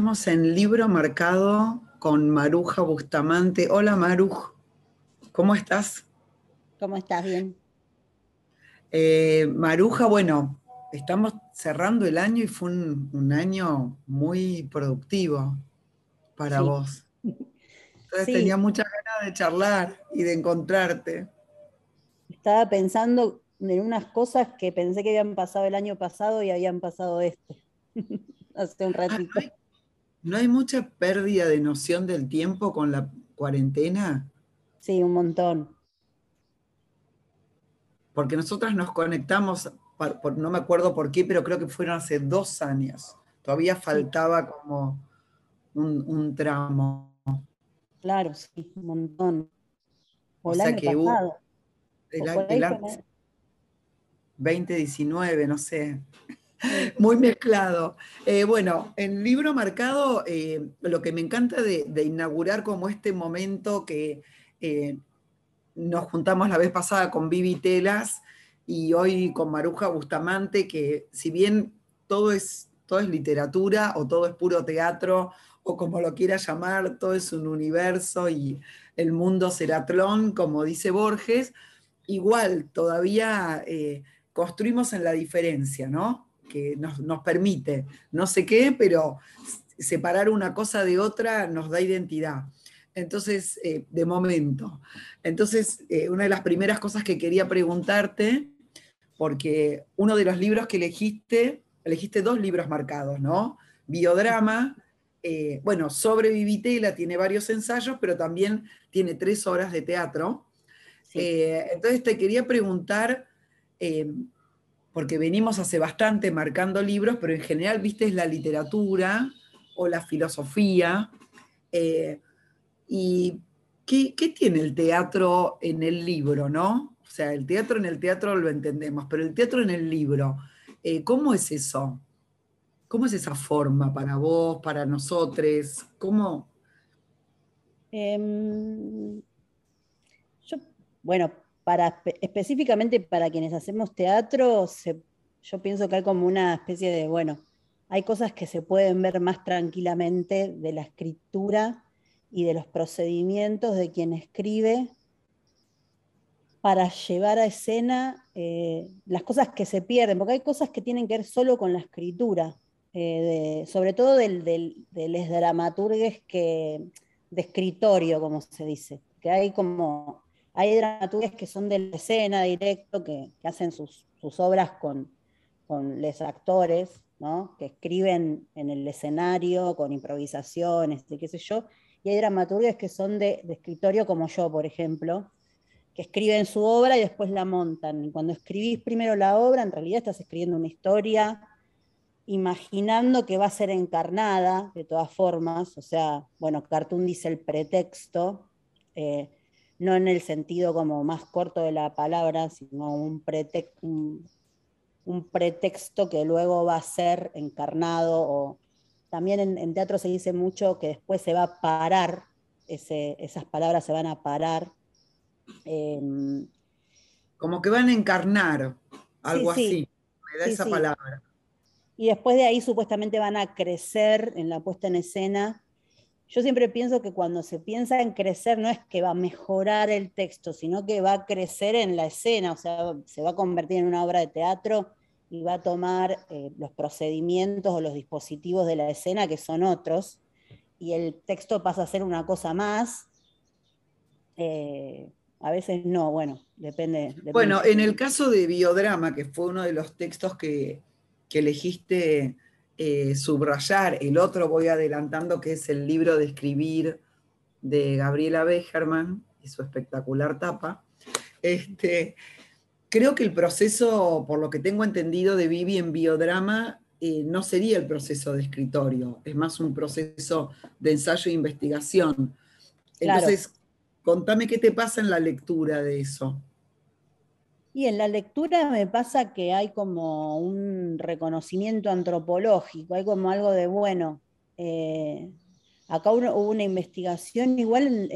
estamos en libro marcado con Maruja Bustamante. Hola Maruj, ¿cómo estás? ¿Cómo estás? Bien. Eh, Maruja, bueno, estamos cerrando el año y fue un, año muy productivo para vos. Entonces tenía muchas ganas de charlar y de encontrarte. Estaba pensando en unas cosas que pensé que habían pasado el año pasado y habían pasado este. Hace un ratito. ¿No hay mucha pérdida de noción del tiempo con la cuarentena? Sí, un montón. Porque nosotras nos conectamos, no me acuerdo por qué, pero creo que fueron hace dos años. Todavía faltaba como un, tramo. Claro, sí, un montón. O, sea que pasado. el, 2019, no sé. Muy mezclado. Eh, bueno, en libro marcado, eh, lo que me encanta de, inaugurar como este momento que eh, nos juntamos la vez pasada con Vivi Telas y hoy con Maruja Bustamante, que si bien todo es, todo es literatura o todo es puro teatro o como lo quiera llamar, todo es un universo y el mundo será tron, como dice Borges, igual todavía construimos en la diferencia, ¿no? Que nos, permite, no sé qué, pero separar una cosa de otra nos da identidad. Entonces, eh, de momento. Entonces, eh, una de las primeras cosas que quería preguntarte, porque uno de los libros que elegiste, elegiste dos libros marcados, ¿no? Biodrama, eh, bueno, sobre Vivitela tiene varios ensayos, pero también tiene tres horas de teatro. entonces, te quería preguntar eh, porque venimos hace bastante marcando libros, pero en general, viste, es la literatura o la filosofía. Eh, ¿Y qué, tiene el teatro en el libro, no? O sea, el teatro en el teatro lo entendemos, pero el teatro en el libro, eh, ¿cómo es eso? ¿Cómo es esa forma para vos, para nosotros? ¿Cómo? Em, yo, bueno, específicamente para quienes hacemos teatro, yo pienso que hay como una especie de, bueno, hay cosas que se pueden ver más tranquilamente de la escritura y de los procedimientos de quien escribe para llevar a escena eh, las cosas que se pierden, porque hay cosas que tienen que ver solo con la escritura, eh, sobre todo del, del, de los dramaturgues que, de escritorio, como se dice, que hay como hay dramaturgas que son de la escena directo, que, hacen sus, obras con, los actores, que escriben en el escenario con improvisaciones, qué sé yo, y hay dramaturgas que son de, escritorio como yo, por ejemplo, que escriben su obra y después la montan. Y cuando escribís primero la obra, en realidad estás escribiendo una historia, imaginando que va a ser encarnada de todas formas. O sea, bueno, Cartoon dice el pretexto. Eh, no en el sentido como más corto de la palabra, sino un, un, pretexto que luego va a ser encarnado o también en, teatro se dice mucho que después se va a parar, esas palabras se van a parar. Em, como que van a encarnar, algo así, me da esa palabra. Y después de ahí supuestamente van a crecer en la puesta en escena yo siempre pienso que cuando se piensa en crecer no es que va a mejorar el texto, sino que va a crecer en la escena, o sea, se va a convertir en una obra de teatro y va a tomar eh, los procedimientos o los dispositivos de la escena que son otros, y el texto pasa a ser una cosa más. Eh, a veces no, bueno, depende, Bueno, en el caso de Biodrama, que fue uno de los textos que, que elegiste eh, subrayar. El otro voy adelantando, que es el libro de escribir de Gabriela Becherman y su espectacular tapa. Este, creo que el proceso, por lo que tengo entendido de Vivi en biodrama, eh, no sería el proceso de escritorio, es más un proceso de ensayo e investigación. Entonces, contame qué te pasa en la lectura de eso. Y en la lectura me pasa que hay como un reconocimiento antropológico, hay como algo de, bueno, eh, acá hubo una investigación, igual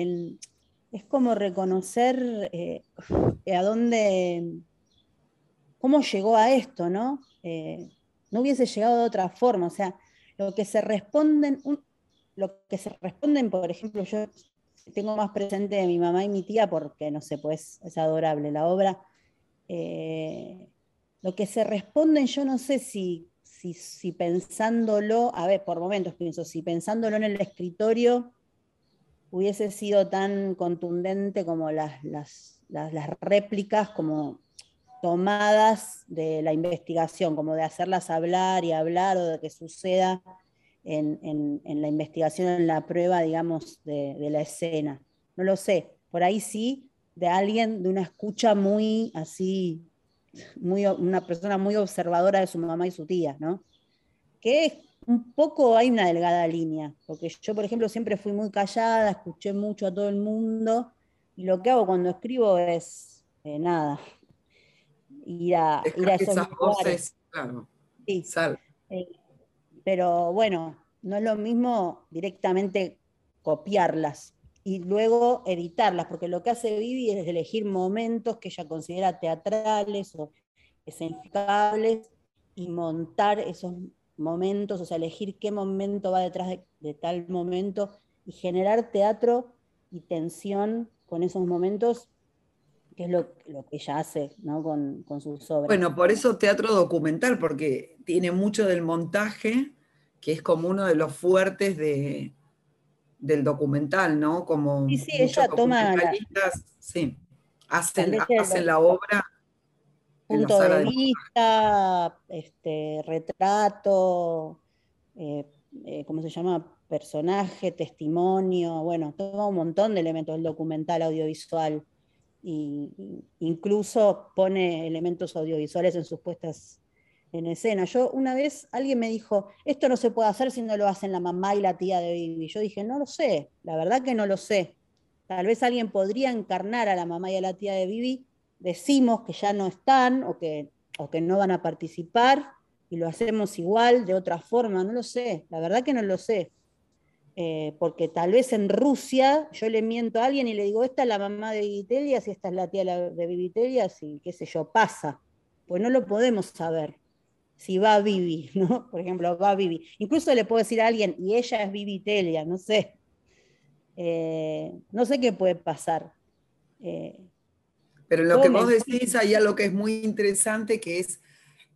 es como reconocer eh, a dónde, cómo llegó a esto, ¿no? Eh, no hubiese llegado de otra forma, o sea, Lo que se responden, lo que se responden, por ejemplo, yo tengo más presente de mi mamá y mi tía porque, no sé, pues es adorable la obra. Eh, lo que se responden, yo no sé si, si, pensándolo, a ver, por momentos pienso, si pensándolo en el escritorio hubiese sido tan contundente como las, las, las réplicas, como tomadas de la investigación, como de hacerlas hablar y hablar o de que suceda en, la investigación, en la prueba, digamos, de, la escena. No lo sé, por ahí sí, de alguien, de una escucha muy así, muy, una persona muy observadora de su mamá y su tía, ¿no? Que un poco hay una delgada línea, porque yo, por ejemplo, siempre fui muy callada, escuché mucho a todo el mundo, y lo que hago cuando escribo es eh, nada, ir a, ir a esos voces, claro. Sí. Eh, pero bueno, no es lo mismo directamente copiarlas y luego editarlas, porque lo que hace Vivi es elegir momentos que ella considera teatrales o escenificables y montar esos momentos, o sea, elegir qué momento va detrás de, tal momento y generar teatro y tensión con esos momentos, que es lo, que ella hace con, con sus obras. Bueno, por eso teatro documental, porque tiene mucho del montaje que es como uno de los fuertes de, del documental, ¿no? Como sí, sí, ella toma. sí, hacen, la obra. Punto de vista, este, retrato, eh, eh, ¿cómo se llama? Personaje, testimonio, bueno, toma un montón de elementos del documental audiovisual. Y, incluso pone elementos audiovisuales en sus puestas en escena. Yo una vez alguien me dijo, esto no se puede hacer si no lo hacen la mamá y la tía de Vivi. Yo dije, no lo sé, la verdad que no lo sé. Tal vez alguien podría encarnar a la mamá y a la tía de Vivi, decimos que ya no están o que, o que no van a participar y lo hacemos igual, de otra forma, no lo sé, la verdad que no lo sé. Eh, porque tal vez en Rusia yo le miento a alguien y le digo, esta es la mamá de Vivitelias y esta es la tía de Vivitelias y qué sé yo, pasa. Pues no lo podemos saber si va Vivi, ¿no? Por ejemplo, va Vivi. Incluso le puedo decir a alguien, y ella es Vivi Telia, no sé. Eh, no sé qué puede pasar. Eh, Pero lo que vos decís, hay algo que es muy interesante, que es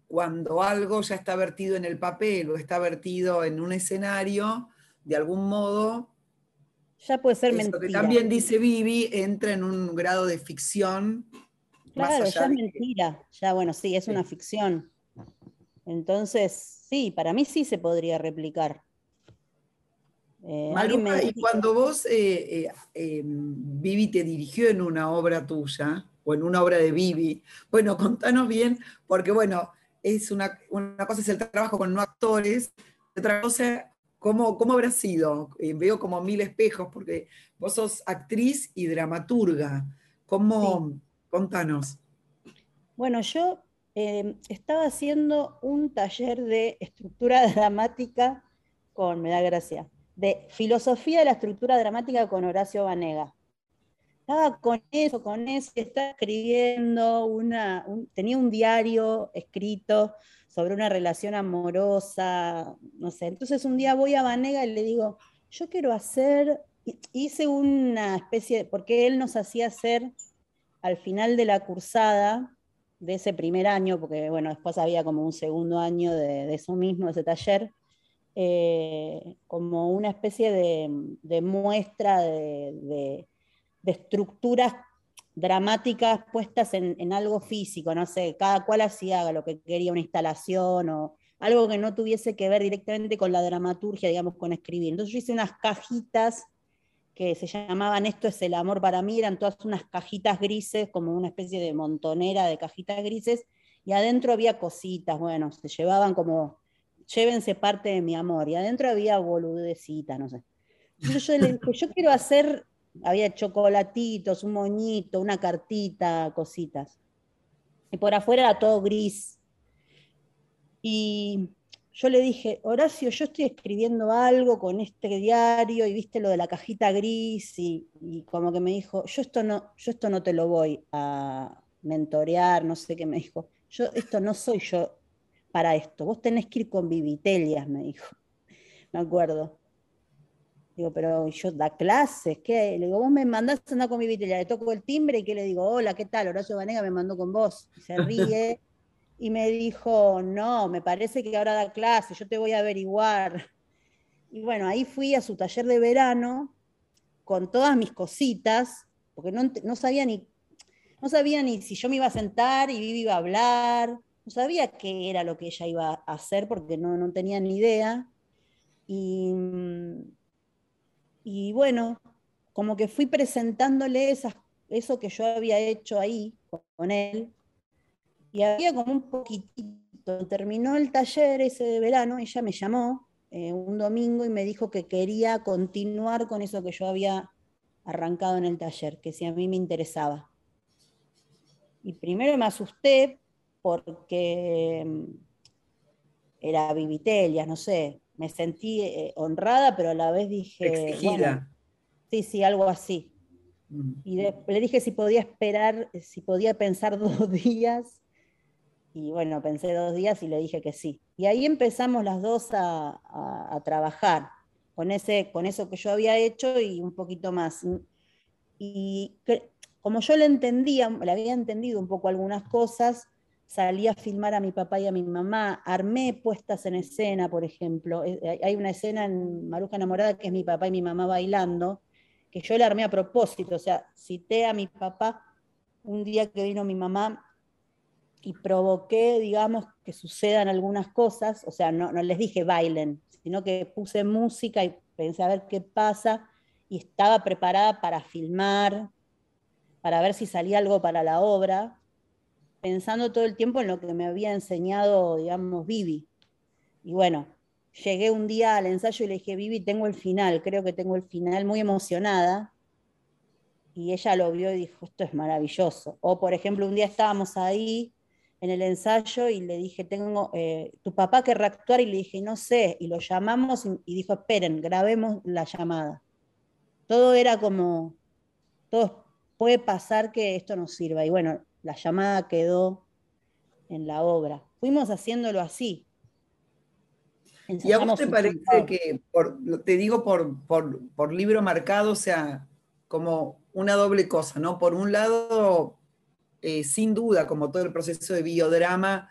cuando algo ya está vertido en el papel o está vertido en un escenario, de algún modo... Ya puede ser mentira. que también dice Vivi, entra en un grado de ficción. Claro, ya es mentira. Ya, bueno, sí, es una ficción. Entonces, sí, para mí sí se podría replicar. Eh, y cuando vos, eh, eh, em, Vivi te dirigió en una obra tuya, o en una obra de Vivi, bueno, contanos bien, porque bueno, es una, cosa es el trabajo con no actores, otra cosa, ¿cómo, cómo habrá sido? veo como mil espejos, porque vos sos actriz y dramaturga. ¿Cómo? Contanos. Bueno, yo Em, estaba haciendo un taller de estructura dramática con, me da gracia, de filosofía de la estructura dramática con Horacio Vanega. Estaba con eso, con eso, estaba escribiendo, una, tenía un diario escrito sobre una relación amorosa, no sé. Entonces un día voy a Vanega y le digo, yo quiero hacer, hice una especie, porque él nos hacía hacer al final de la cursada, de ese primer año, porque bueno, después había como un segundo año de, eso mismo, de ese taller, eh, como una especie de, muestra de, estructuras dramáticas puestas en, algo físico, no sé, cada cual hacía lo que quería, una instalación o algo que no tuviese que ver directamente con la dramaturgia, digamos, con escribir. Entonces yo hice unas cajitas que se llamaban Esto es el amor para mí, eran todas unas cajitas grises, como una especie de montonera de cajitas grises, y adentro había cositas, bueno, se llevaban como, llévense parte de mi amor, y adentro había boludecita, no sé. Yo le dije, yo quiero hacer, había chocolatitos, un moñito, una cartita, cositas. Y por afuera era todo gris. Y yo le dije, Horacio, yo estoy escribiendo algo con este diario y viste lo de la cajita gris y, como que me dijo, yo esto, no, yo esto no te lo voy a mentorear, no sé qué me dijo, yo esto no soy yo para esto, vos tenés que ir con Vivitelias, me dijo. me acuerdo. Digo, pero yo da clases, ¿qué? Le digo, vos me mandás a andar con mi vitella, le toco el timbre y ¿qué le digo? Hola, ¿qué tal? Horacio Vanega me mandó con vos. Y se ríe y me dijo, no, me parece que ahora da clases, yo te voy a averiguar. Y bueno, ahí fui a su taller de verano con todas mis cositas, porque no, sabía ni, no sabía ni si yo me iba a sentar y Vivi iba a hablar, no sabía qué era lo que ella iba a hacer porque no, no tenía ni idea. Y y bueno, como que fui presentándole eso que yo había hecho ahí con él, y había como un poquitito, terminó el taller ese de verano, ella me llamó eh, un domingo y me dijo que quería continuar con eso que yo había arrancado en el taller, que si a mí me interesaba. Y primero me asusté porque mm, era Vivitelia, no sé, me sentí eh, honrada, pero a la vez dije... Exigida. sí, sí, algo así. Mm. Y le dije si podía esperar, si podía pensar dos días. Y bueno, pensé dos días y le dije que sí. Y ahí empezamos las dos a, trabajar con, ese, con eso que yo había hecho y un poquito más. Y como yo le entendía, le había entendido un poco algunas cosas, salí a filmar a mi papá y a mi mamá, armé puestas en escena, por ejemplo. Eh, hay una escena en Maruja Enamorada que es mi papá y mi mamá bailando, que yo la armé a propósito, o sea, cité a mi papá un día que vino mi mamá y provoqué, digamos, que sucedan algunas cosas, o sea, no, no les dije bailen, sino que puse música y pensé a ver qué pasa y estaba preparada para filmar, para ver si salía algo para la obra, pensando todo el tiempo en lo que me había enseñado, digamos, Vivi. Y bueno, llegué un día al ensayo y le dije, Vivi, tengo el final, creo que tengo el final, muy emocionada. Y ella lo vio y dijo, esto es maravilloso. O, por ejemplo, un día estábamos ahí en el ensayo y le dije, tengo, eh, tu papá querrá actuar y le dije, no sé, y lo llamamos y dijo, esperen, grabemos la llamada. Todo era como, todo puede pasar que esto nos sirva. Y bueno, la llamada quedó en la obra. Fuimos haciéndolo así. ¿Y a vos te parece que, te digo por, por, libro marcado, o sea, como una doble cosa, ¿no? Por un lado, eh, sin duda, como todo el proceso de biodrama,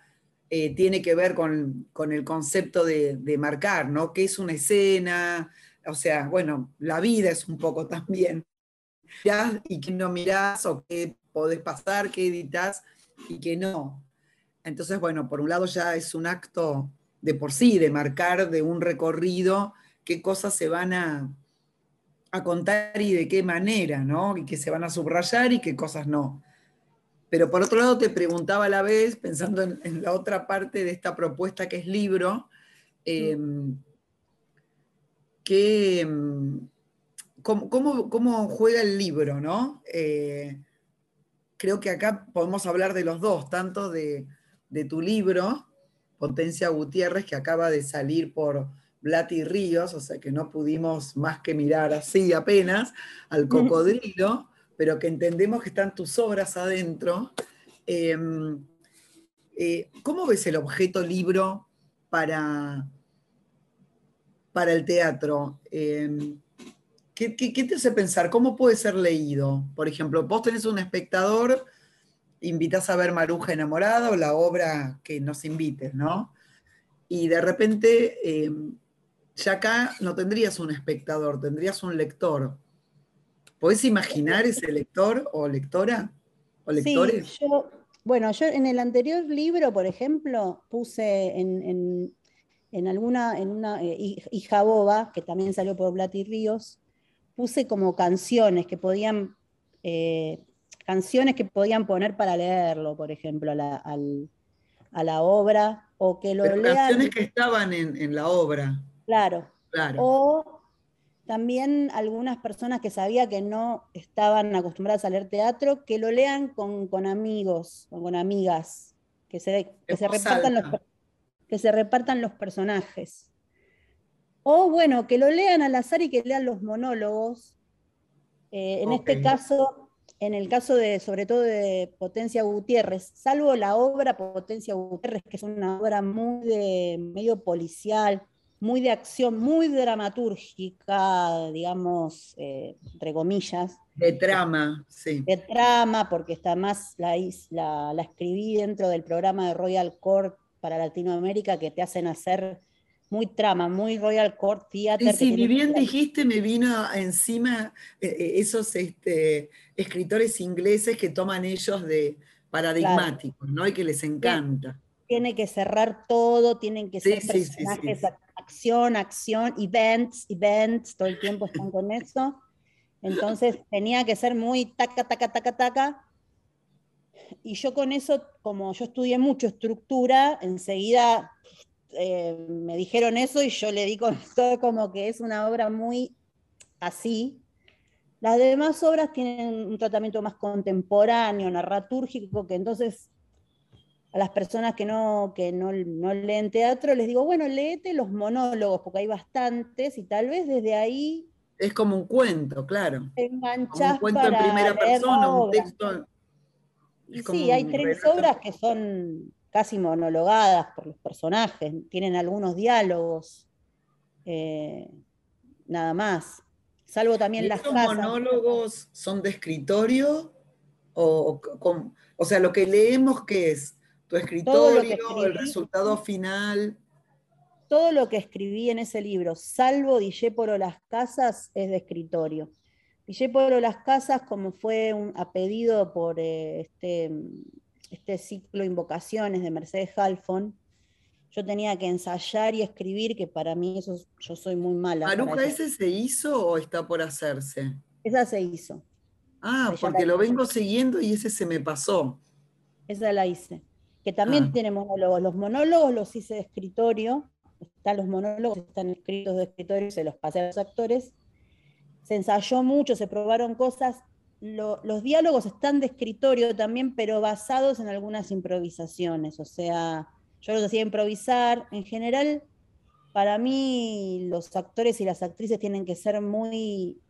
eh, tiene que ver con, el concepto de, de, marcar, ¿no? ¿Qué es una escena? O sea, bueno, la vida es un poco también. Y que no mirás o qué podés pasar, qué editas y qué no. Entonces, bueno, por un lado ya es un acto de por sí, de marcar de un recorrido qué cosas se van a, a contar y de qué manera, ¿no? Y qué se van a subrayar y qué cosas no. Pero por otro lado te preguntaba a la vez, pensando en, la otra parte de esta propuesta que es libro, em, em, cómo, juega el libro, ¿no? Eh, creo que acá podemos hablar de los dos, tanto de, tu libro, Potencia Gutiérrez, que acaba de salir por Blati Ríos, o sea que no pudimos más que mirar así apenas al cocodrilo, pero que entendemos que están tus obras adentro. Em, eh, ¿Cómo ves el objeto libro para, para el teatro? Em, ¿Qué, te hace pensar? ¿Cómo puede ser leído? Por ejemplo, vos tenés un espectador, invitas a ver Maruja enamorada o la obra que nos invites, ¿no? Y de repente, eh, ya acá no tendrías un espectador, tendrías un lector. ¿Podés imaginar ese lector o lectora? ¿O lectores? Sí, yo, bueno, yo en el anterior libro, por ejemplo, puse en, alguna, en una eh, hija boba, que también salió por Blati Ríos, puse como canciones que podían, eh, canciones que podían poner para leerlo, por ejemplo, a la, obra, o que lo Pero Canciones que estaban en, la obra. Claro. claro. O también algunas personas que sabía que no estaban acostumbradas a leer teatro, que lo lean con, amigos o con amigas, que se, se repartan los, que se repartan los personajes. O bueno, que lo lean al azar y que lean los monólogos. Eh, en este caso, en el caso de, sobre todo de Potencia Gutiérrez, salvo la obra Potencia Gutiérrez, que es una obra muy de medio policial, muy de acción, muy dramatúrgica, digamos, eh, entre comillas. De trama, sí. De trama, porque está más, la, la, la, escribí dentro del programa de Royal Court para Latinoamérica que te hacen hacer muy trama, muy Royal Court Theater. Sí, sí, bien dijiste, me vino encima eh, eh, esos este, escritores ingleses que toman ellos de paradigmáticos, ¿no? Y que les encanta. Tiene que cerrar todo, tienen que ser personajes acción, acción, events, events, todo el tiempo están con eso. Entonces tenía que ser muy taca, taca, taca, taca. Y yo con eso, como yo estudié mucho estructura, enseguida eh, me dijeron eso y yo le di con todo como que es una obra muy así. Las demás obras tienen un tratamiento más contemporáneo, narratúrgico, que entonces a las personas que no, que no, leen teatro, les digo, bueno, léete los monólogos, porque hay bastantes, y tal vez desde ahí... Es como un cuento, claro. Te enganchás un cuento en primera persona, un texto... Sí, hay tres obras que son casi monologadas por los personajes, tienen algunos diálogos, eh, nada más. Salvo también las monólogos son de escritorio? O, o sea, lo que leemos, ¿qué es? Tu escritorio, el resultado final. Todo lo que escribí en ese libro, salvo Dijéporo Las Casas, es de escritorio. Dijéporo Las Casas, como fue un, a pedido por eh, este, este ciclo Invocaciones de Mercedes Halfon, yo tenía que ensayar y escribir, que para mí eso yo soy muy mala. ¿Maruja ese se hizo o está por hacerse? Esa se hizo. Ah, porque lo vengo siguiendo y ese se me pasó. Esa la hice que también ah. tiene monólogos. Los monólogos los hice de escritorio, están los monólogos, están escritos de escritorio, se los pasé a los actores. Se ensayó mucho, se probaron cosas. los diálogos están de escritorio también, pero basados en algunas improvisaciones. O sea, yo los hacía improvisar. En general, para mí, los actores y las actrices tienen que ser muy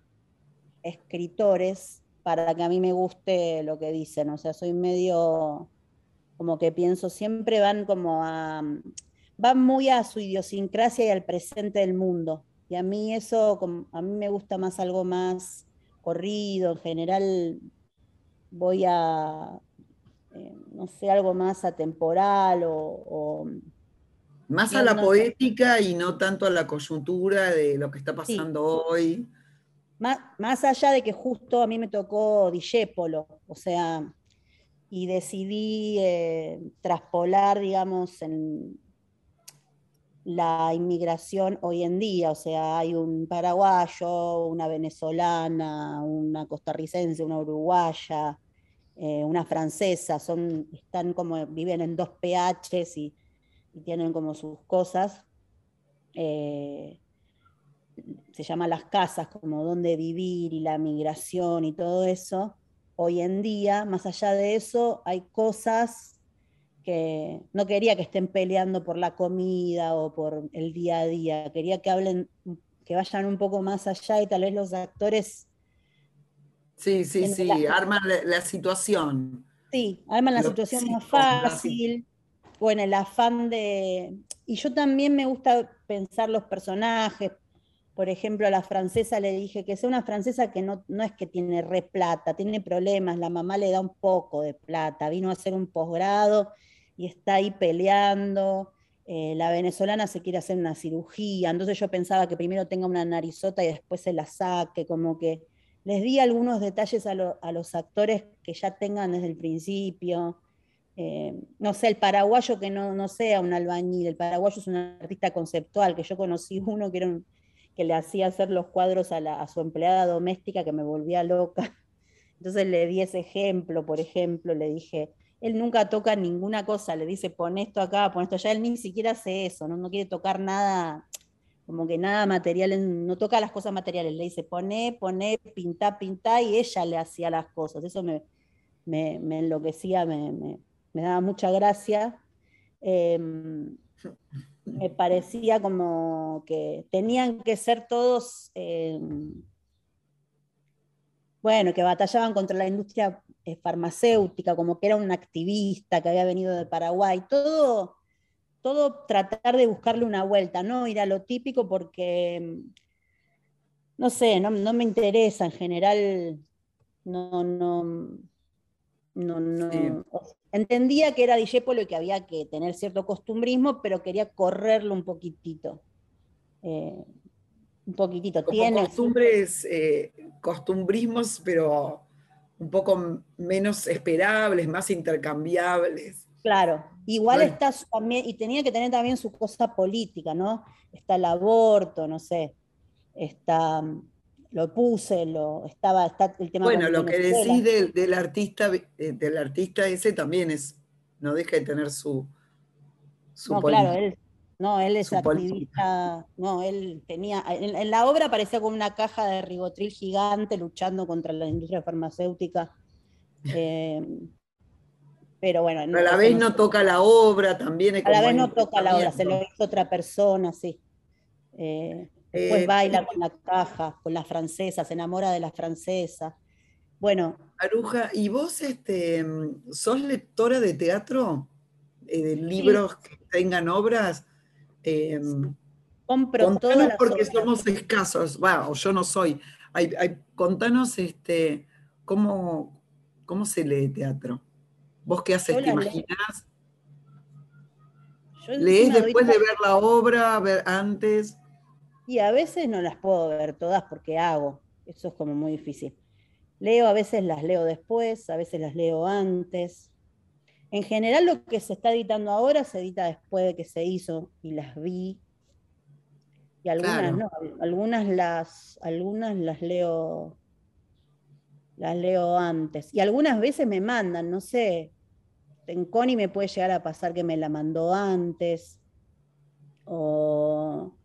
escritores para que a mí me guste lo que dicen. O sea, soy medio como que pienso, siempre van como a, van muy a su idiosincrasia y al presente del mundo. Y a mí eso, a mí me gusta más algo más corrido, en general voy a, eh, no sé, algo más atemporal o... más a la poética y no tanto a la coyuntura de lo que está pasando hoy. Más, más, allá de que justo a mí me tocó Dijépolo, o sea, y decidí eh, traspolar, digamos, la inmigración hoy en día, o sea, hay un paraguayo, una venezolana, una costarricense, una uruguaya, eh, una francesa, son, están como, viven en dos PHs y, tienen como sus cosas. Eh, se llama las casas, como dónde vivir y la migración y todo eso hoy en día, más allá de eso, hay cosas que no quería que estén peleando por la comida o por el día a día, quería que hablen, que vayan un poco más allá y tal vez los actores... Sí, sí, sí, arman la, situación. Sí, arman la situación más fácil, o en el afán de... Y yo también me gusta pensar los personajes, por ejemplo, a la francesa le dije que sea una francesa que no, no es que tiene re plata, tiene problemas, la mamá le da un poco de plata, vino a hacer un posgrado y está ahí peleando. Eh, la venezolana se quiere hacer una cirugía, entonces yo pensaba que primero tenga una narizota y después se la saque, como que les di algunos detalles a, los actores que ya tengan desde el principio. Eh, no sé, el paraguayo que no, no sea un albañil, el paraguayo es un artista conceptual, que yo conocí uno que era un, que le hacía hacer los cuadros a, su empleada doméstica que me volvía loca. Entonces le di ese ejemplo, por ejemplo, le dije, él nunca toca ninguna cosa, le dice, pon esto acá, pon esto allá, él ni siquiera hace eso, no, no quiere tocar nada, como que nada material, no toca las cosas materiales, le dice, poné, poné, pintá, pintá, y ella le hacía las cosas. Eso me, me, enloquecía, me, daba mucha gracia. Em, me parecía como que tenían que ser todos, eh, bueno, que batallaban contra la industria eh, farmacéutica, como que era un activista que había venido de Paraguay, todo todo tratar de buscarle una vuelta, no ir a lo típico porque, no sé, no, me interesa en general, no, no, no, no. Entendía que era Dijépolo y que había que tener cierto costumbrismo, pero quería correrlo un poquitito. Eh, un poquitito. Tiene costumbres, eh, costumbrismos, pero un poco menos esperables, más intercambiables. Claro, igual está también, y tenía que tener también su cosa política, ¿no? Está el aborto, no sé, está, lo puse, lo, estaba, está el tema. Bueno, lo que decís del, artista, eh, del artista ese también es, no deja de tener su, su no, claro, él no, él es activista. No, él tenía. En, la obra aparecía con una caja de ribotril gigante luchando contra la industria farmacéutica. Eh, pero bueno. a la vez no, toca la obra, también. a la vez no toca la obra, se lo hizo otra persona, sí. Eh, después eh, baila con la caja, con la francesa, se enamora de la francesa. Bueno. Aruja, ¿y vos este, sos lectora de teatro? de libros que tengan obras. Eh, Compro todas porque somos escasos, bueno, yo no soy. Hay, contanos este, cómo, cómo se lee teatro. ¿Vos qué haces? ¿Te imaginás? ¿Lees después de ver la obra, ver antes? Y a veces no las puedo ver todas porque hago. Eso es como muy difícil. Leo, a veces las leo después, a veces las leo antes. En general lo que se está editando ahora se edita después de que se hizo y las vi. Y algunas no, algunas las, algunas las leo, las leo antes. Y algunas veces me mandan, no sé, en Connie me puede llegar a pasar que me la mandó antes. O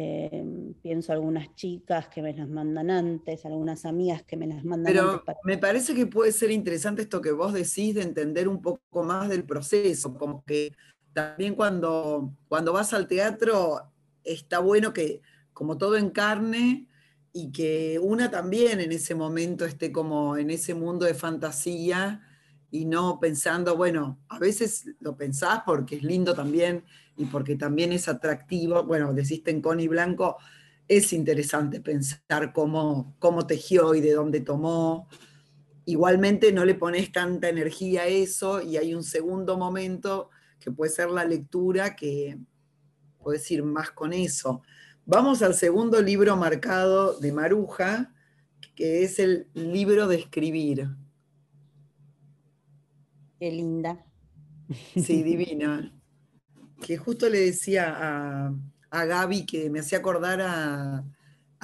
Em, pienso algunas chicas que me las mandan antes, algunas amigas que me las mandan antes. Pero me parece que puede ser interesante esto que vos decís de entender un poco más del proceso, como que también cuando, cuando vas al teatro está bueno que como todo encarne y que una también en ese momento esté como en ese mundo de fantasía y no pensando, bueno, a veces lo pensás porque es lindo también y porque también es atractivo. Bueno, deciste en Connie Blanco, es interesante pensar cómo, cómo tejió y de dónde tomó. Igualmente no le pones tanta energía a eso y hay un segundo momento que puede ser la lectura que puedes ir más con eso. Vamos al segundo libro marcado de Maruja, que es el libro de escribir. Qué linda. Sí, divina. Que justo le decía a, a Gaby que me hacía acordar a,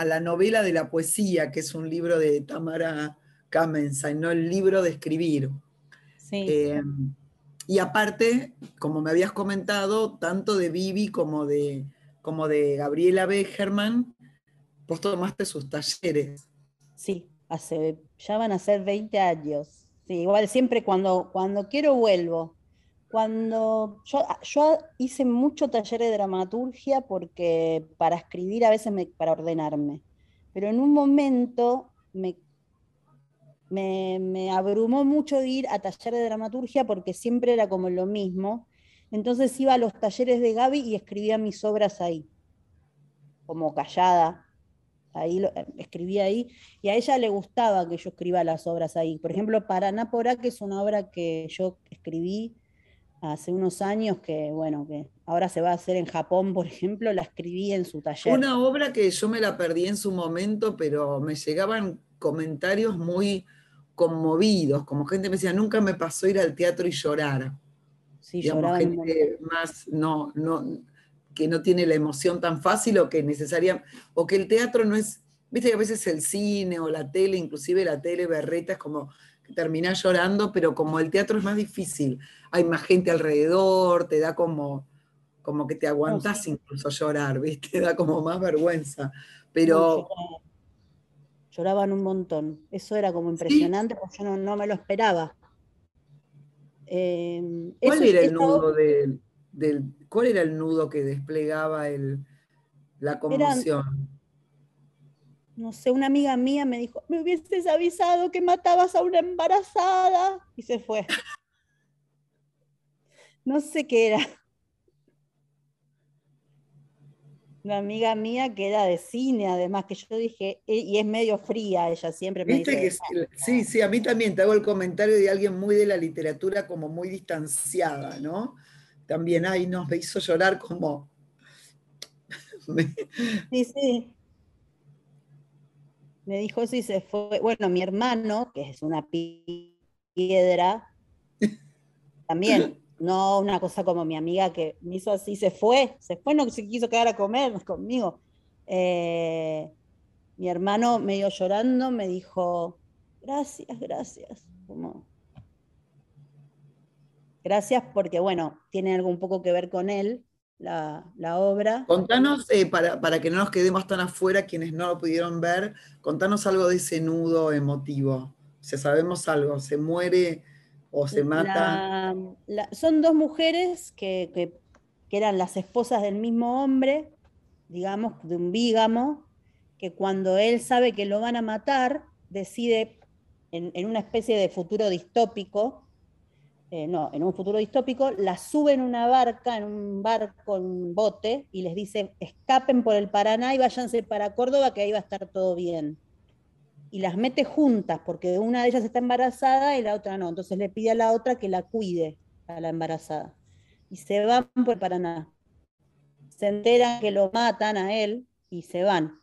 la novela de la poesía, que es un libro de Tamara Kamenstein, ¿no? El libro de escribir. Sí. Eh, y aparte, como me habías comentado, tanto de Vivi como de, como de Gabriela Becherman, vos tomaste sus talleres. Sí, hace, ya van a ser 20 años. Sí, igual siempre cuando, cuando quiero vuelvo. Cuando yo, yo hice mucho taller de dramaturgia porque para escribir a veces me, para ordenarme, pero en un momento me, me, abrumó mucho ir a taller de dramaturgia porque siempre era como lo mismo. Entonces iba a los talleres de Gaby y escribía mis obras ahí, como callada, ahí lo, eh, escribía ahí, y a ella le gustaba que yo escriba las obras ahí. Por ejemplo, Paranápora, que es una obra que yo escribí hace unos años, que bueno, que ahora se va a hacer en Japón, por ejemplo, la escribí en su taller. Una obra que yo me la perdí en su momento, pero me llegaban comentarios muy conmovidos, como gente me decía, nunca me pasó ir al teatro y llorar. Sí, lloraba. Gente más, no, no, que no tiene la emoción tan fácil o que necesaria, o que el teatro no es, viste que a veces el cine o la tele, inclusive la tele berreta es como terminás llorando, pero como el teatro es más difícil, hay más gente alrededor, te da como, como que te aguantás incluso llorar, viste, da como más vergüenza, pero... Lloraban un montón, eso era como impresionante porque yo no, me lo esperaba. Eh, ¿Cuál era el nudo ¿cuál era el nudo que desplegaba el, la conmoción? No sé, una amiga mía me dijo, me hubieses avisado que matabas a una embarazada y se fue. No sé qué era. una amiga mía que era de cine, además, que yo dije, e, y es medio fría, ella siempre me dice. Que, sí, sí, a mí también te hago el comentario de alguien muy de la literatura, como muy distanciada, ¿no? También ahí nos me hizo llorar como. sí, sí. Me dijo sí se fue. Bueno, mi hermano, que es una piedra, también no una cosa como mi amiga que me hizo así, se fue, se fue, no se quiso quedar a comer conmigo. Eh, mi hermano, medio llorando, me dijo, gracias, gracias. Como, gracias porque, bueno, tiene algo un poco que ver con él, la, obra. Contanos, eh, para, para, que no nos quedemos tan afuera quienes no lo pudieron ver, contanos algo de ese nudo emotivo. Si sabemos algo, se muere o se mata. son dos mujeres que, eran las esposas del mismo hombre, digamos, de un bígamo, que cuando él sabe que lo van a matar, decide, en, una especie de futuro distópico, eh, no, en un futuro distópico, la sube en una barca, en un barco, en un bote, y les dice, escapen por el Paraná y váyanse para Córdoba, que ahí va a estar todo bien y las mete juntas, porque una de ellas está embarazada y la otra no. Entonces le pide a la otra que la cuide a la embarazada. Y se van por Paraná. Se enteran que lo matan a él y se van.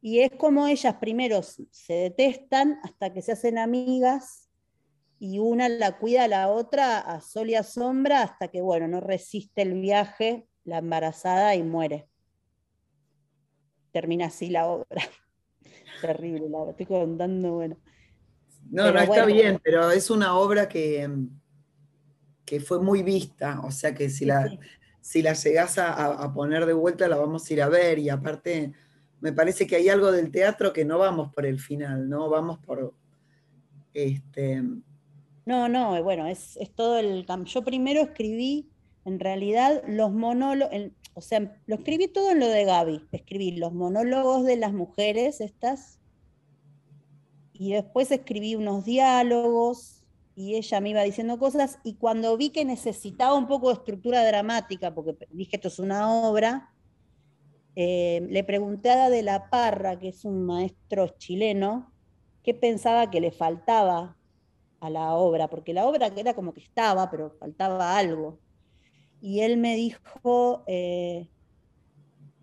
Y es como ellas primero se detestan hasta que se hacen amigas y una la cuida a la otra a sol y a sombra hasta que, bueno, no resiste el viaje, la embarazada y muere. Termina así la obra terrible, la estoy contando, bueno. No, no está bien, pero es una obra que, que fue muy vista, o sea que si la, si la llegás a, poner de vuelta la vamos a ir a ver y aparte me parece que hay algo del teatro que no vamos por el final, ¿no? Vamos por... Este... No, no, bueno, es, todo el... Yo primero escribí, en realidad, los monólogos, o sea, lo escribí todo en lo de Gaby, escribí los monólogos de las mujeres estas, y después escribí unos diálogos, y ella me iba diciendo cosas, y cuando vi que necesitaba un poco de estructura dramática, porque dije esto es una obra, eh, le pregunté a De la Parra, que es un maestro chileno, qué pensaba que le faltaba a la obra, porque la obra era como que estaba, pero faltaba algo y él me dijo, eh,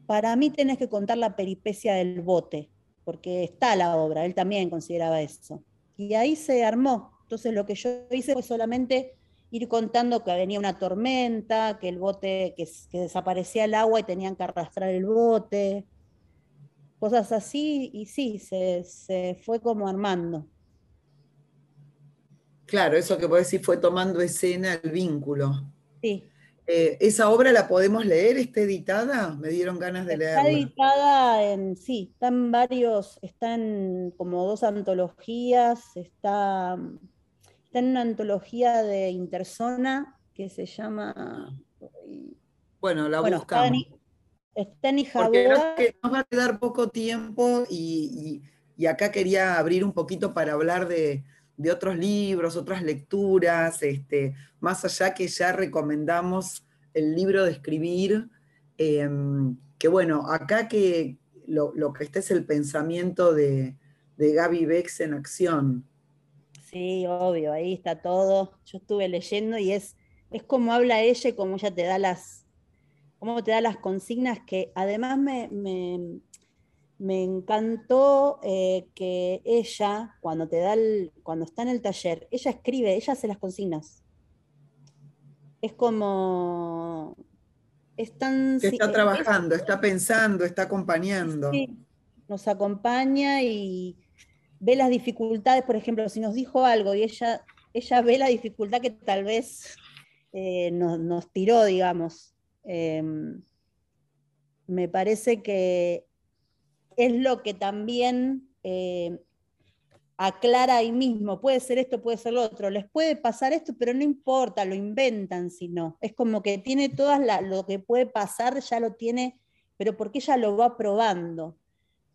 para mí tenés que contar la peripecia del bote, porque está la obra, él también consideraba eso. Y ahí se armó. Entonces lo que yo hice fue solamente ir contando que venía una tormenta, que el bote, que, desaparecía el agua y tenían que arrastrar el bote, cosas así, y sí, se, se fue como armando. Claro, eso que vos decir fue tomando escena el vínculo. Sí. Eh, ¿Esa obra la podemos leer? ¿Está editada? Me dieron ganas de leerla. Está editada en, sí, están varios, están como dos antologías, está, está en una antología de Interzona que se llama... Bueno, la buscamos. Está en, Porque nos va a quedar poco tiempo y acá quería abrir un poquito para hablar de, de otros libros, otras lecturas, este, más allá que ya recomendamos el libro de escribir, em, que bueno, acá que lo, que está es el pensamiento de, de Gaby Bex en acción. Sí, obvio, ahí está todo. Yo estuve leyendo y es, es como habla ella y como ella te da las, cómo te da las consignas que además me encantó eh, que ella, cuando te da cuando está en el taller, ella escribe, ella hace las consignas. Es como están está trabajando, está pensando, está acompañando. Sí, nos acompaña y ve las dificultades, por ejemplo, si nos dijo algo y ella, ella ve la dificultad que tal vez eh, nos, tiró, digamos. Em, me parece que es lo que también eh, aclara ahí mismo, puede ser esto, puede ser lo otro, les puede pasar esto, pero no importa, lo inventan si no. Es como que tiene todas lo que puede pasar, ya lo tiene, pero porque ella lo va probando.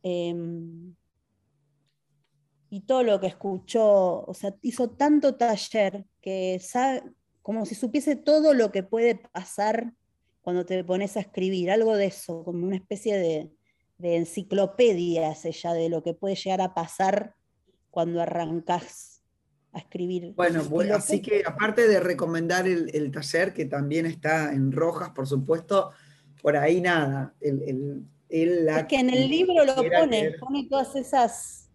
Em, y todo lo que escuchó, o sea, hizo tanto taller que sabe, como si supiese todo lo que puede pasar cuando te pones a escribir, algo de eso, como una especie de, de enciclopedia ella de lo que puede llegar a pasar cuando arrancas a escribir. Bueno, así que aparte de recomendar el, taller, que también está en Rojas, por supuesto, por ahí nada. El, es que en el libro lo pone, pone todas esas...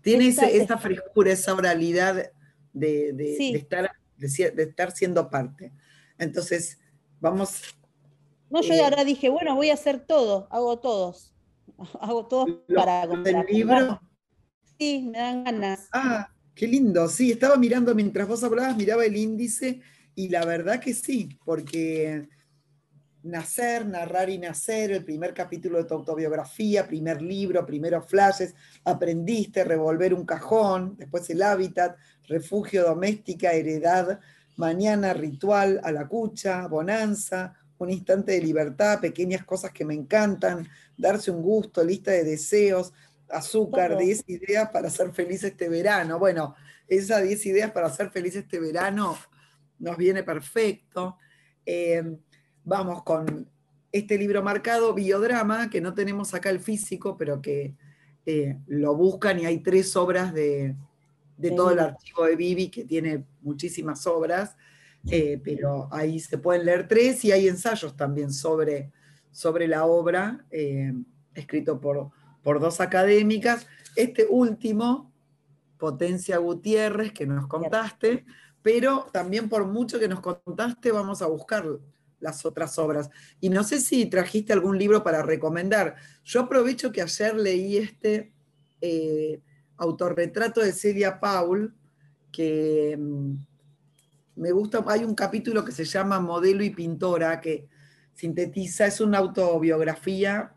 Tiene esa frescura, esa oralidad de, estar, de, estar siendo parte. Entonces, vamos... No, yo ahora dije, bueno, voy a hacer todo, hago todos. Hago todos para comprar. ¿El libro? Sí, me dan ganas. Ah, qué lindo. Sí, estaba mirando mientras vos hablabas, miraba el índice y la verdad que sí, porque Nacer, Narrar y Nacer, el primer capítulo de tu autobiografía, primer libro, primeros flashes, aprendiste, revolver un cajón, después el hábitat, refugio doméstica, heredad, mañana, ritual, a la cucha, bonanza, un instante de libertad, pequeñas cosas que me encantan, darse un gusto, lista de deseos, azúcar, 10 ideas para ser feliz este verano. Bueno, esas 10 ideas para ser feliz este verano nos viene perfecto. Eh, vamos con este libro marcado, Biodrama, que no tenemos acá el físico, pero que eh, lo buscan y hay tres obras de, todo el archivo de Vivi, que tiene muchísimas obras, eh, pero ahí se pueden leer tres y hay ensayos también sobre, sobre la obra, eh, escrito por, por dos académicas. Este último, Potencia Gutiérrez, que nos contaste, pero también por mucho que nos contaste, vamos a buscarlo las otras obras. Y no sé si trajiste algún libro para recomendar. Yo aprovecho que ayer leí este eh, autorretrato de Celia Paul, que mm, me gusta, hay un capítulo que se llama Modelo y Pintora, que sintetiza, es una autobiografía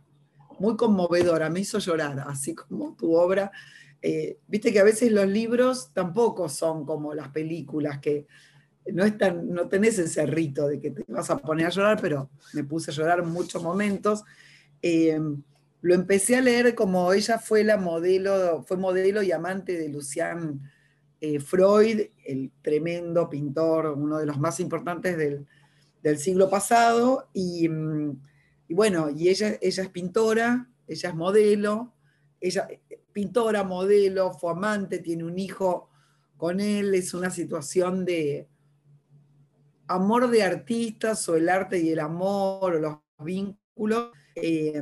muy conmovedora, me hizo llorar, así como tu obra. Eh, viste que a veces los libros tampoco son como las películas, que no, es no tenés ese rito de que te vas a poner a llorar, pero me puse a llorar en muchos momentos. Eh, lo empecé a leer como ella fue la modelo, fue modelo y amante de Lucian eh, Freud, el tremendo pintor, uno de los más importantes del, siglo pasado. Y, mm, bueno, y ella, ella es pintora, ella es modelo, ella pintora, modelo, fue amante, tiene un hijo con él, es una situación de, amor de artistas o el arte y el amor o los vínculos, eh,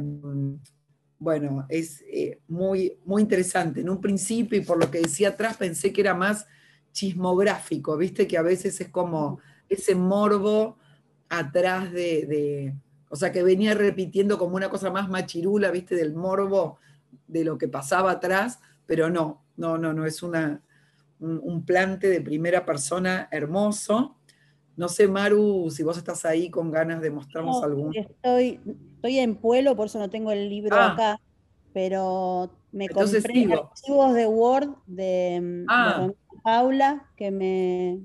bueno, es eh, muy, muy interesante. En un principio, y por lo que decía atrás, pensé que era más chismográfico, viste que a veces es como ese morbo atrás de, o sea, que venía repitiendo como una cosa más machirula, viste, del morbo de lo que pasaba atrás, pero no, no, no, no, es una, un plante de primera persona hermoso no sé, Maru, si vos estás ahí con ganas de mostrarnos algún. Estoy, estoy en Pueblo, por eso no tengo el libro ah. acá, pero me compré archivos de Word de, ah. Paula, que me,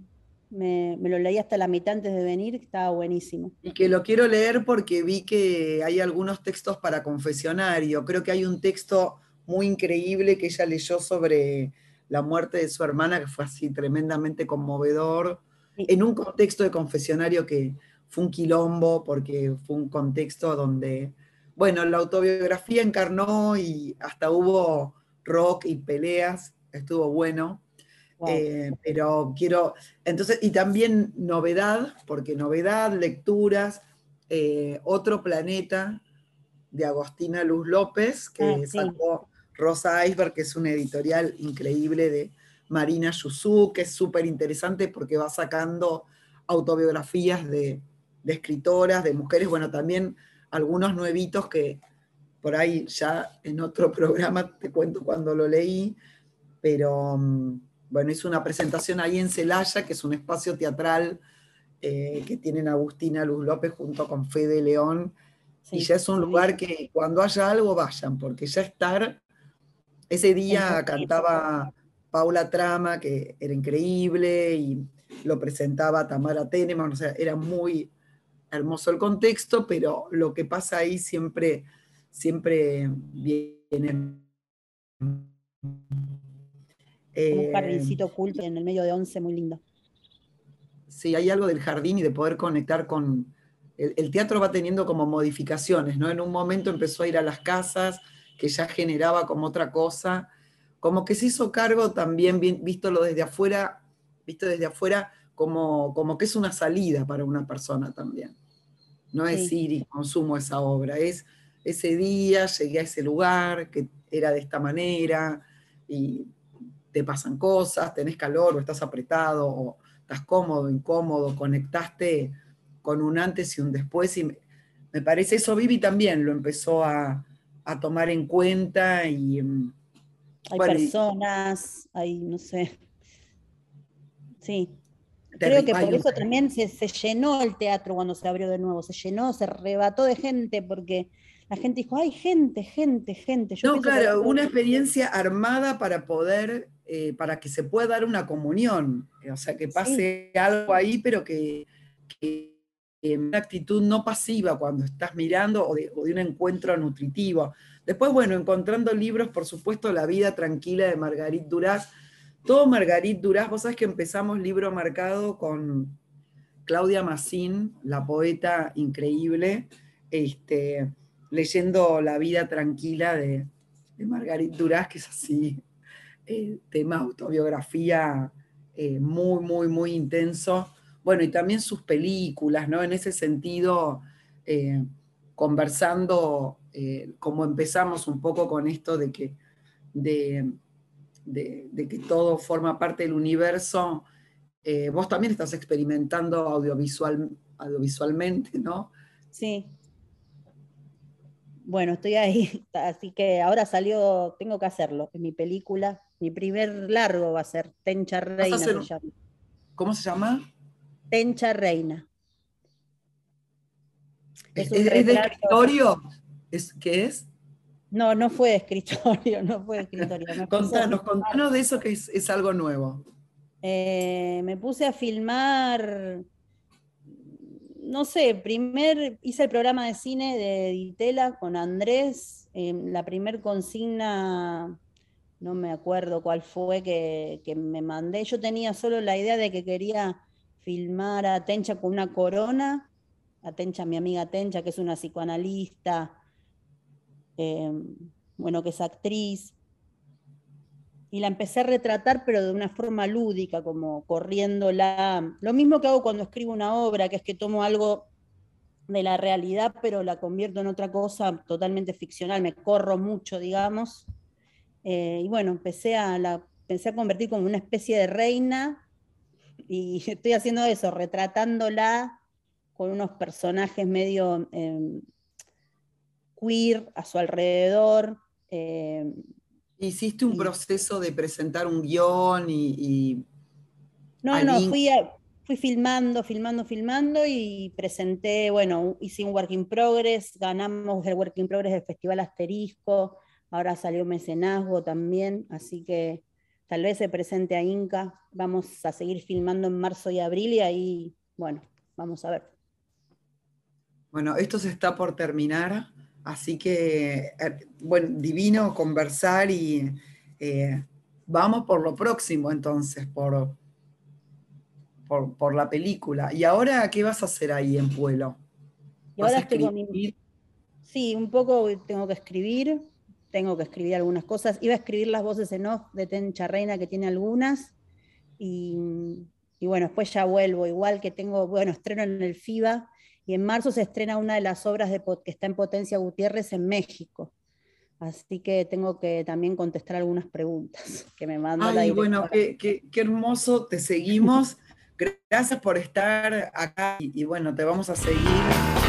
me, lo leí hasta la mitad antes de venir, estaba buenísimo. Y que lo quiero leer porque vi que hay algunos textos para confesionario. Creo que hay un texto muy increíble que ella leyó sobre la muerte de su hermana, que fue así tremendamente conmovedor en un contexto de confesionario que fue un quilombo, porque fue un contexto donde, bueno, la autobiografía encarnó y hasta hubo rock y peleas, estuvo bueno. Eh, pero quiero, entonces, y también novedad, porque novedad, lecturas, eh, Otro Planeta de Agostina Luz López, que ah, sacó Rosa Iceberg, que es una editorial increíble de Marina Yusú, que es súper interesante porque va sacando autobiografías de, escritoras, de mujeres, bueno, también algunos nuevitos que por ahí ya en otro programa te cuento cuando lo leí, pero mm, bueno, hizo una presentación ahí en Celaya, que es un espacio teatral eh, que tienen Agustina Luz López junto con Fede León, y ya es un lugar que cuando haya algo vayan, porque ya estar, ese día cantaba Paula Trama, que era increíble, y lo presentaba Tamara Teneman, o sea, era muy hermoso el contexto, pero lo que pasa ahí siempre, siempre viene. un jardincito oculto en el medio de once, muy lindo. Sí, hay algo del jardín y de poder conectar con, el, teatro va teniendo como modificaciones, ¿no? En un momento empezó a ir a las casas, que ya generaba como otra cosa, como que se hizo cargo también, visto lo desde afuera, visto desde afuera, como, como que es una salida para una persona también. No es ir y consumo esa obra, es ese día llegué a ese lugar que era de esta manera y te pasan cosas, tenés calor o estás apretado o estás cómodo, incómodo, conectaste con un antes y un después y me, parece eso Vivi también lo empezó a, tomar en cuenta y... Mm, hay personas, hay, no sé. Sí. Creo que por eso también se, se, llenó el teatro cuando se abrió de nuevo, se llenó, se rebató de gente, porque la gente dijo, hay gente, gente, gente. no, claro, una experiencia armada para poder, eh, para que se pueda dar una comunión, o sea, que pase algo ahí, pero que, que, una actitud no pasiva cuando estás mirando o de, un encuentro nutritivo. Después, bueno, encontrando libros, por supuesto, La vida tranquila de Margarit Duraz. Todo Margarit Duraz, vos sabés que empezamos libro marcado con Claudia Massín, la poeta increíble, este, leyendo La vida tranquila de, Margarit Duraz, que es así, eh, tema autobiografía eh, muy, muy, muy intenso. Bueno, y también sus películas, ¿no? En ese sentido, eh, conversando, como empezamos un poco con esto de que, de, que todo forma parte del universo, vos también estás experimentando audiovisual, audiovisualmente, ¿no? Sí, bueno, estoy ahí, así que ahora salió, tengo que hacerlo, es mi película, mi primer largo va a ser Tencha Reina. ¿Cómo se llama? Tencha Reina. ¿Es, de escritorio? ¿Es, ¿Qué es? No, no fue de escritorio, no fue de escritorio. contanos, contanos de eso que es, algo nuevo. Eh, me puse a filmar no sé, primer, hice el programa de cine de Ditela con Andrés, em, la primer consigna, no me acuerdo cuál fue que, me mandé, yo tenía solo la idea de que quería filmar a Tencha con una corona, a Tencha, mi amiga Tencha, que es una psicoanalista, em, bueno, que es actriz, y la empecé a retratar, pero de una forma lúdica, como corriéndola. Lo mismo que hago cuando escribo una obra, que es que tomo algo de la realidad, pero la convierto en otra cosa totalmente ficcional, me corro mucho, digamos. Eh, y bueno, empecé a, la, empecé a convertir como una especie de reina y estoy haciendo eso, retratándola con unos personajes medio em, queer a su alrededor. Em, ¿Hiciste un proceso de presentar un guion y... no, no, fui, fui filmando, filmando, filmando y presenté, bueno, hice un Work in Progress, ganamos el Work in Progress del Festival Asterisco, ahora salió Mecenazgo también, así que tal vez se presente a Inca, vamos a seguir filmando en marzo y abril y ahí, bueno, vamos a ver. Bueno, esto se está por terminar. Así que, eh, bueno, divino conversar y eh, vamos por lo próximo entonces, por, por, la película. ¿Y ahora qué vas a hacer ahí en Pueblo? Y ahora estoy mi... Sí, un poco tengo que escribir, tengo que escribir algunas cosas. Iba a escribir las voces en off de Tencha Reina, que tiene algunas, y, y bueno, después ya vuelvo, igual que tengo, bueno, estreno en el FIBA, y en marzo se estrena una de las obras de, que está en Potencia Gutiérrez en México. Así que tengo que también contestar algunas preguntas que me mandan. Ay, bueno, qué, qué, hermoso, te seguimos. Gracias por estar acá y, y bueno, te vamos a seguir.